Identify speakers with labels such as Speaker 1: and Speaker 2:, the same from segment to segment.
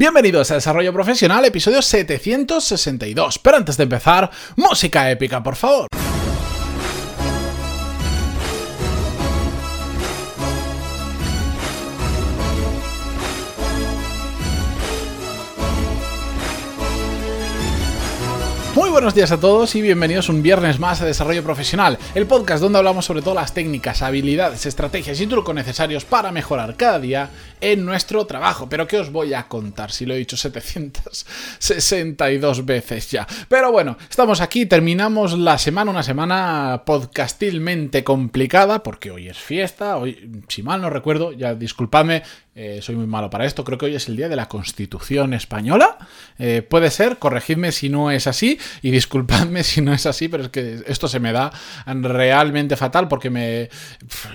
Speaker 1: Bienvenidos a Desarrollo Profesional, episodio 762. Pero antes de empezar, música épica, por favor. Buenos días a todos y bienvenidos un viernes más a Desarrollo Profesional, el podcast donde hablamos sobre todas las técnicas, habilidades, estrategias y trucos necesarios para mejorar cada día en nuestro trabajo. Pero ¿qué os voy a contar si lo he dicho 762 veces ya? Pero bueno, estamos aquí, terminamos la semana, una semana podcastilmente complicada porque hoy es fiesta, hoy, si mal no recuerdo, ya disculpadme, eh, soy muy malo para esto. Creo que hoy es el día de la Constitución Española. Eh, puede ser, corregidme si no es así y disculpadme si no es así, pero es que esto se me da realmente fatal porque me.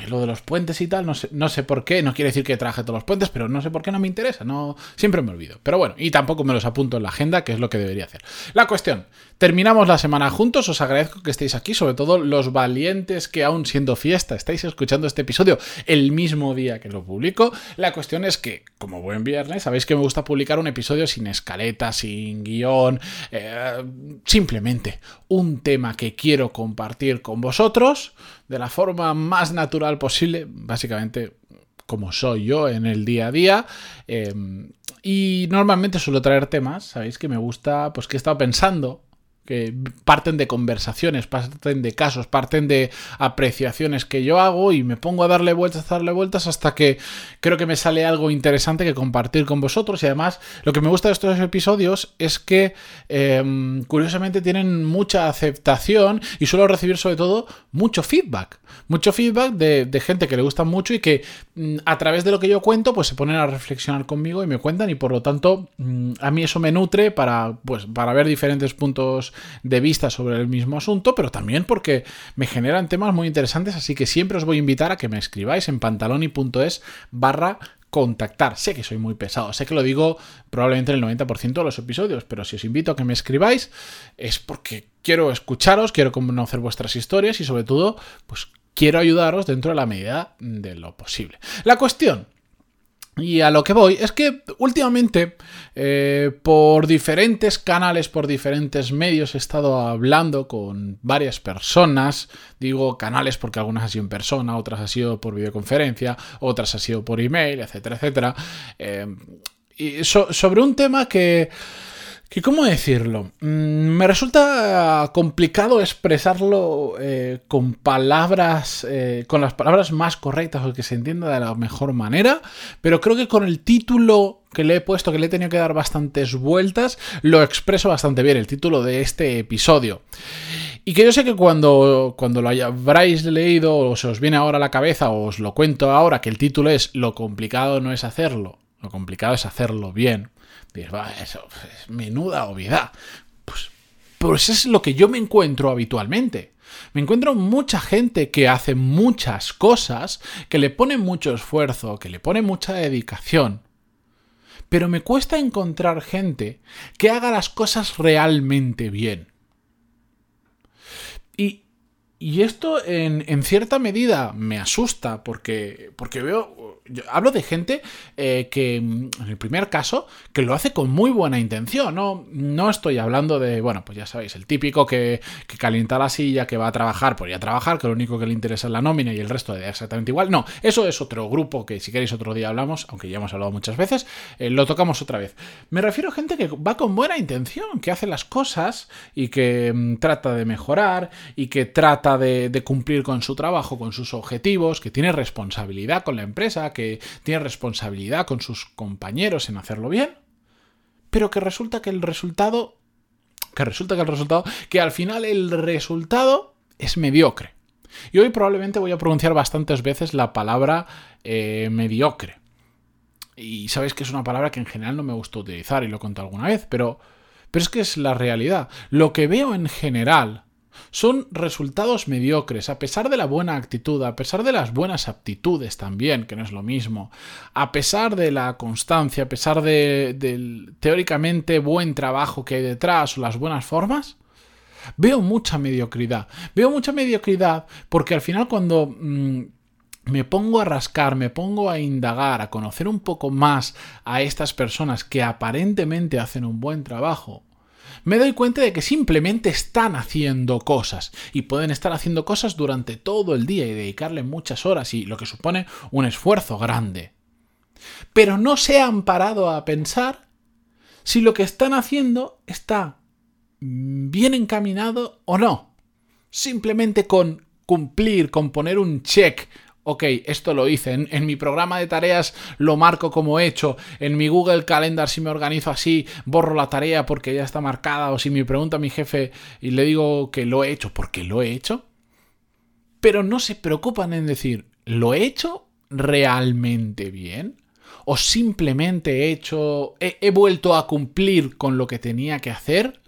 Speaker 1: Lo de los puentes y tal, no sé, no sé por qué. No quiere decir que traje todos los puentes, pero no sé por qué no me interesa. No, siempre me olvido. Pero bueno, y tampoco me los apunto en la agenda, que es lo que debería hacer. La cuestión: terminamos la semana juntos. Os agradezco que estéis aquí, sobre todo los valientes que, aún siendo fiesta, estáis escuchando este episodio el mismo día que lo publico. La cuestión es que, como buen viernes, sabéis que me gusta publicar un episodio sin escaleta, sin guion, eh, simplemente un tema que quiero compartir con vosotros de la forma más natural posible, básicamente como soy yo en el día a día. Eh, y normalmente suelo traer temas, sabéis que me gusta, pues que he estado pensando que parten de conversaciones, parten de casos, parten de apreciaciones que yo hago y me pongo a darle vueltas, a darle vueltas hasta que creo que me sale algo interesante que compartir con vosotros. Y además lo que me gusta de estos episodios es que em, curiosamente tienen mucha aceptación y suelo recibir sobre todo mucho feedback, mucho feedback de, gente que le gusta mucho y que mm, a través de lo que yo cuento pues se ponen a reflexionar conmigo y me cuentan. Y por lo tanto mm, a mí eso me nutre para pues para ver diferentes puntos de vista sobre el mismo asunto, pero también porque me generan temas muy interesantes, así que siempre os voy a invitar a que me escribáis en pantaloni.es barra contactar. Sé que soy muy pesado, sé que lo digo probablemente en el 90% de los episodios, pero si os invito a que me escribáis es porque quiero escucharos, quiero conocer vuestras historias y sobre todo, pues quiero ayudaros dentro de la medida de lo posible. La cuestión y a lo que voy es que últimamente eh, por diferentes canales, por diferentes medios he estado hablando con varias personas, digo canales porque algunas han sido en persona, otras han sido por videoconferencia, otras han sido por email, etcétera, etcétera, eh, y sobre un tema que ¿Y cómo decirlo? Mm, me resulta complicado expresarlo eh, con palabras, eh, con las palabras más correctas o que se entienda de la mejor manera, pero creo que con el título que le he puesto, que le he tenido que dar bastantes vueltas, lo expreso bastante bien, el título de este episodio. Y que yo sé que cuando, cuando lo habráis leído o se os viene ahora a la cabeza o os lo cuento ahora, que el título es Lo complicado no es hacerlo, lo complicado es hacerlo bien eso es menuda obviedad. Pues, pues es lo que yo me encuentro habitualmente. Me encuentro mucha gente que hace muchas cosas, que le pone mucho esfuerzo, que le pone mucha dedicación. Pero me cuesta encontrar gente que haga las cosas realmente bien. Y, y esto en, en, cierta medida me asusta porque, porque veo hablo de gente eh, que, en el primer caso, que lo hace con muy buena intención. No, no estoy hablando de, bueno, pues ya sabéis, el típico que, calienta la silla, que va a trabajar por ir a trabajar, que lo único que le interesa es la nómina y el resto de exactamente igual. No, eso es otro grupo que si queréis otro día hablamos, aunque ya hemos hablado muchas veces, eh, lo tocamos otra vez. Me refiero a gente que va con buena intención, que hace las cosas y que mm, trata de mejorar y que trata de, de cumplir con su trabajo, con sus objetivos, que tiene responsabilidad con la empresa, que tiene responsabilidad con sus compañeros en hacerlo bien, pero que resulta que el resultado, que resulta que el resultado, que al final el resultado es mediocre. Y hoy probablemente voy a pronunciar bastantes veces la palabra eh, mediocre. Y sabéis que es una palabra que en general no me gusta utilizar y lo contado alguna vez, pero, pero es que es la realidad. Lo que veo en general son resultados mediocres, a pesar de la buena actitud, a pesar de las buenas aptitudes también, que no es lo mismo, a pesar de la constancia, a pesar del teóricamente buen trabajo que hay detrás o las buenas formas, veo mucha mediocridad. Veo mucha mediocridad porque al final cuando... Mm, me pongo a rascar, me pongo a indagar, a conocer un poco más a estas personas que aparentemente hacen un buen trabajo, me doy cuenta de que simplemente están haciendo cosas y pueden estar haciendo cosas durante todo el día y dedicarle muchas horas y lo que supone un esfuerzo grande. Pero no se han parado a pensar si lo que están haciendo está bien encaminado o no. Simplemente con cumplir, con poner un check ok, esto lo hice, en, mi programa de tareas lo marco como hecho, en mi Google Calendar si me organizo así, borro la tarea porque ya está marcada, o si me pregunta mi jefe y le digo que lo he hecho porque lo he hecho, pero no se preocupan en decir, ¿lo he hecho realmente bien? ¿O simplemente he hecho, he vuelto a cumplir con lo que tenía que hacer,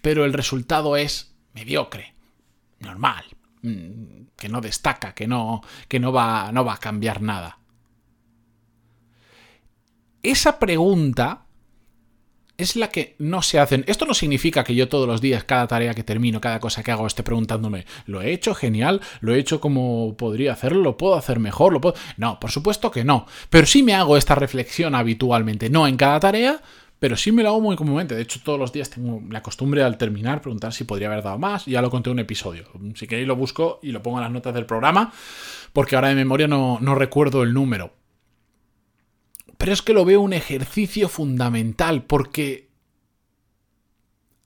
Speaker 1: pero el resultado es mediocre, normal, que no destaca, que no, que no va, no va a cambiar nada. Esa pregunta es la que no se hacen. Esto no significa que yo todos los días, cada tarea que termino, cada cosa que hago, esté preguntándome, ¿lo he hecho genial? ¿Lo he hecho como podría hacerlo? ¿Lo puedo hacer mejor? ¿Lo puedo? No, por supuesto que no. Pero sí me hago esta reflexión habitualmente, no en cada tarea, pero sí me lo hago muy comúnmente. De hecho, todos los días tengo la costumbre al terminar preguntar si podría haber dado más. Ya lo conté en un episodio. Si queréis lo busco y lo pongo en las notas del programa, porque ahora de memoria no, no recuerdo el número. Pero es que lo veo un ejercicio fundamental, porque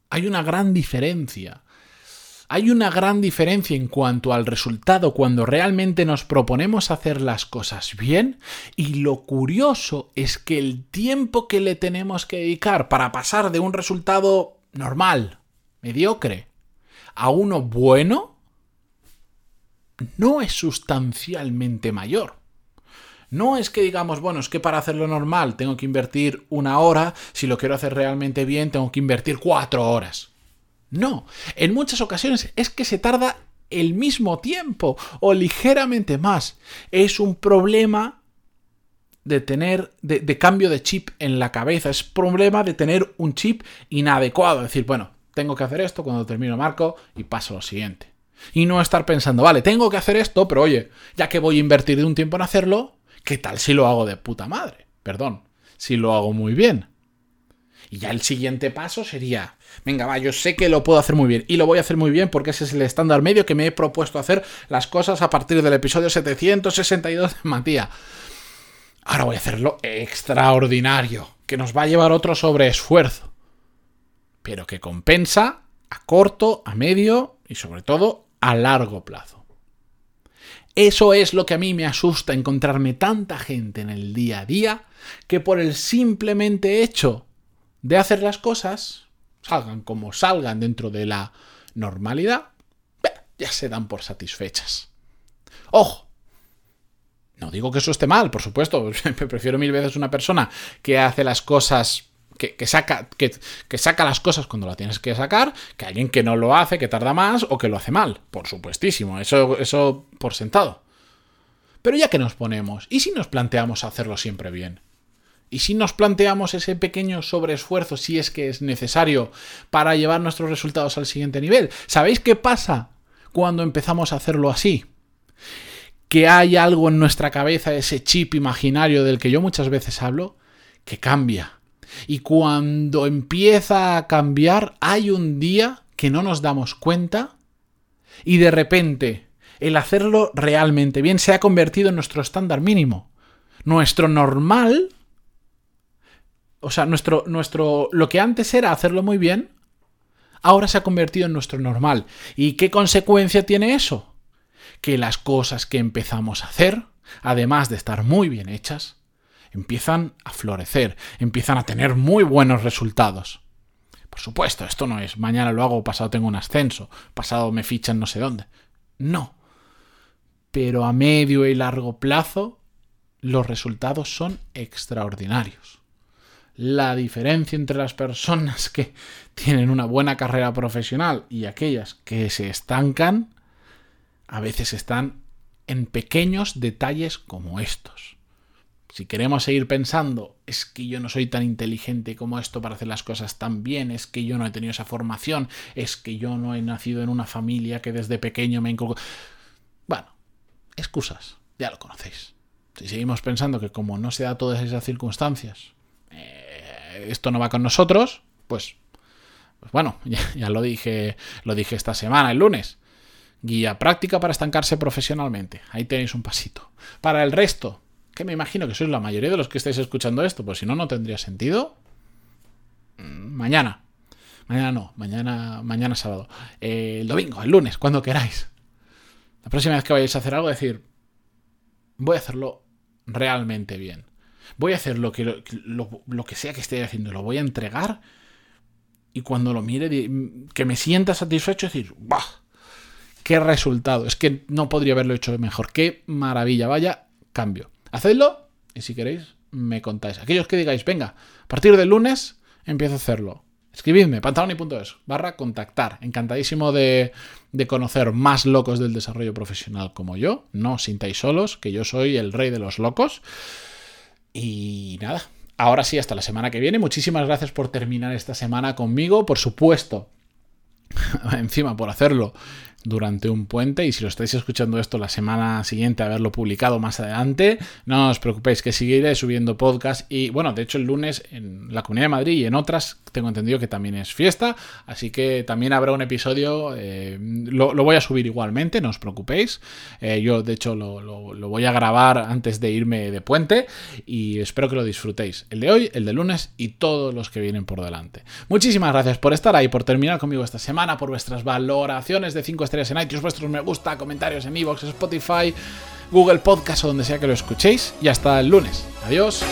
Speaker 1: hay una gran diferencia hay una gran diferencia en cuanto al resultado cuando realmente nos proponemos hacer las cosas bien y lo curioso es que el tiempo que le tenemos que dedicar para pasar de un resultado normal, mediocre, a uno bueno, no es sustancialmente mayor. No es que digamos, bueno, es que para hacerlo normal tengo que invertir una hora, si lo quiero hacer realmente bien tengo que invertir cuatro horas. No, en muchas ocasiones es que se tarda el mismo tiempo o ligeramente más. Es un problema de tener, de, cambio de chip en la cabeza, es problema de tener un chip inadecuado, es decir, bueno, tengo que hacer esto cuando termino marco y paso a lo siguiente. Y no estar pensando, vale, tengo que hacer esto, pero oye, ya que voy a invertir de un tiempo en hacerlo, ¿qué tal si lo hago de puta madre? Perdón, si lo hago muy bien. Y ya el siguiente paso sería, venga, va, yo sé que lo puedo hacer muy bien y lo voy a hacer muy bien porque ese es el estándar medio que me he propuesto hacer las cosas a partir del episodio 762 de Matías. Ahora voy a hacerlo extraordinario, que nos va a llevar otro sobreesfuerzo, pero que compensa a corto, a medio y sobre todo a largo plazo. Eso es lo que a mí me asusta encontrarme tanta gente en el día a día que por el simplemente hecho de hacer las cosas, salgan como salgan dentro de la normalidad, ya se dan por satisfechas. Ojo, no digo que eso esté mal, por supuesto, prefiero mil veces una persona que hace las cosas que, saca, que, que, saca las cosas cuando la tienes que sacar, que alguien que no lo hace, que tarda más o que lo hace mal. Por supuestísimo, eso, eso por sentado. Pero ya que nos ponemos, ¿y si nos planteamos hacerlo siempre bien? Y si nos planteamos ese pequeño sobreesfuerzo, si es que es necesario, para llevar nuestros resultados al siguiente nivel, ¿sabéis qué pasa cuando empezamos a hacerlo así? Que hay algo en nuestra cabeza, ese chip imaginario del que yo muchas veces hablo, que cambia. Y cuando empieza a cambiar, hay un día que no nos damos cuenta y de repente el hacerlo realmente bien se ha convertido en nuestro estándar mínimo. Nuestro normal o sea, nuestro, nuestro, lo que antes era hacerlo muy bien, ahora se ha convertido en nuestro normal. ¿Y qué consecuencia tiene eso? Que las cosas que empezamos a hacer, además de estar muy bien hechas, empiezan a florecer, empiezan a tener muy buenos resultados. Por supuesto, esto no es mañana lo hago, pasado tengo un ascenso, pasado me fichan no sé dónde. No. Pero a medio y largo plazo, los resultados son extraordinarios la diferencia entre las personas que tienen una buena carrera profesional y aquellas que se estancan, a veces están en pequeños detalles como estos. Si queremos seguir pensando, es que yo no soy tan inteligente como esto para hacer las cosas tan bien, es que yo no he tenido esa formación, es que yo no he nacido en una familia que desde pequeño me inculcó. Bueno, excusas. ya lo conocéis. Si seguimos pensando que como no se da todas esas circunstancias, eh, esto no va con nosotros, pues, pues bueno, ya, lo dije, lo dije esta semana, el lunes. Guía práctica para estancarse profesionalmente. Ahí tenéis un pasito. Para el resto, que me imagino que sois la mayoría de los que estáis escuchando esto, pues si no, no tendría sentido. Mm, mañana. Mañana no, mañana, mañana sábado. Eh, el domingo, el lunes, cuando queráis. La próxima vez que vayáis a hacer algo, decir, voy a hacerlo realmente bien. Voy a hacer lo que, lo, que sea que esté haciendo, lo voy a entregar y cuando lo mire, que me sienta satisfecho, decir, ¡bah! ¡Qué resultado! Es que no podría haberlo hecho mejor. ¡Qué maravilla! Vaya cambio. Hacedlo y si queréis, me contáis. Aquellos que digáis, venga, a partir del lunes empiezo a hacerlo. Escribidme, pantaloni.es, barra contactar. Encantadísimo de, de, conocer más locos del desarrollo profesional como yo. No os sintáis solos, que yo soy el rey de los locos. Y nada, ahora sí, hasta la semana que viene. Muchísimas gracias por terminar esta semana conmigo. Por supuesto, encima por hacerlo durante un puente y si lo estáis escuchando esto la semana siguiente haberlo publicado más adelante, no os preocupéis que seguiré subiendo podcast y bueno, de hecho el lunes en la Comunidad de Madrid y en otras tengo entendido que también es fiesta, así que también habrá un episodio, eh, lo, voy a subir igualmente, no os preocupéis, eh, yo de hecho lo, voy a grabar antes de irme de puente y espero que lo disfrutéis, el de hoy, el de lunes y todos los que vienen por delante. Muchísimas gracias por estar ahí, por terminar conmigo esta semana, por vuestras valoraciones de 5 estrellas en iTunes, vuestros me gusta, comentarios en iVoox, Spotify, Google Podcast o donde sea que lo escuchéis y hasta el lunes. Adiós.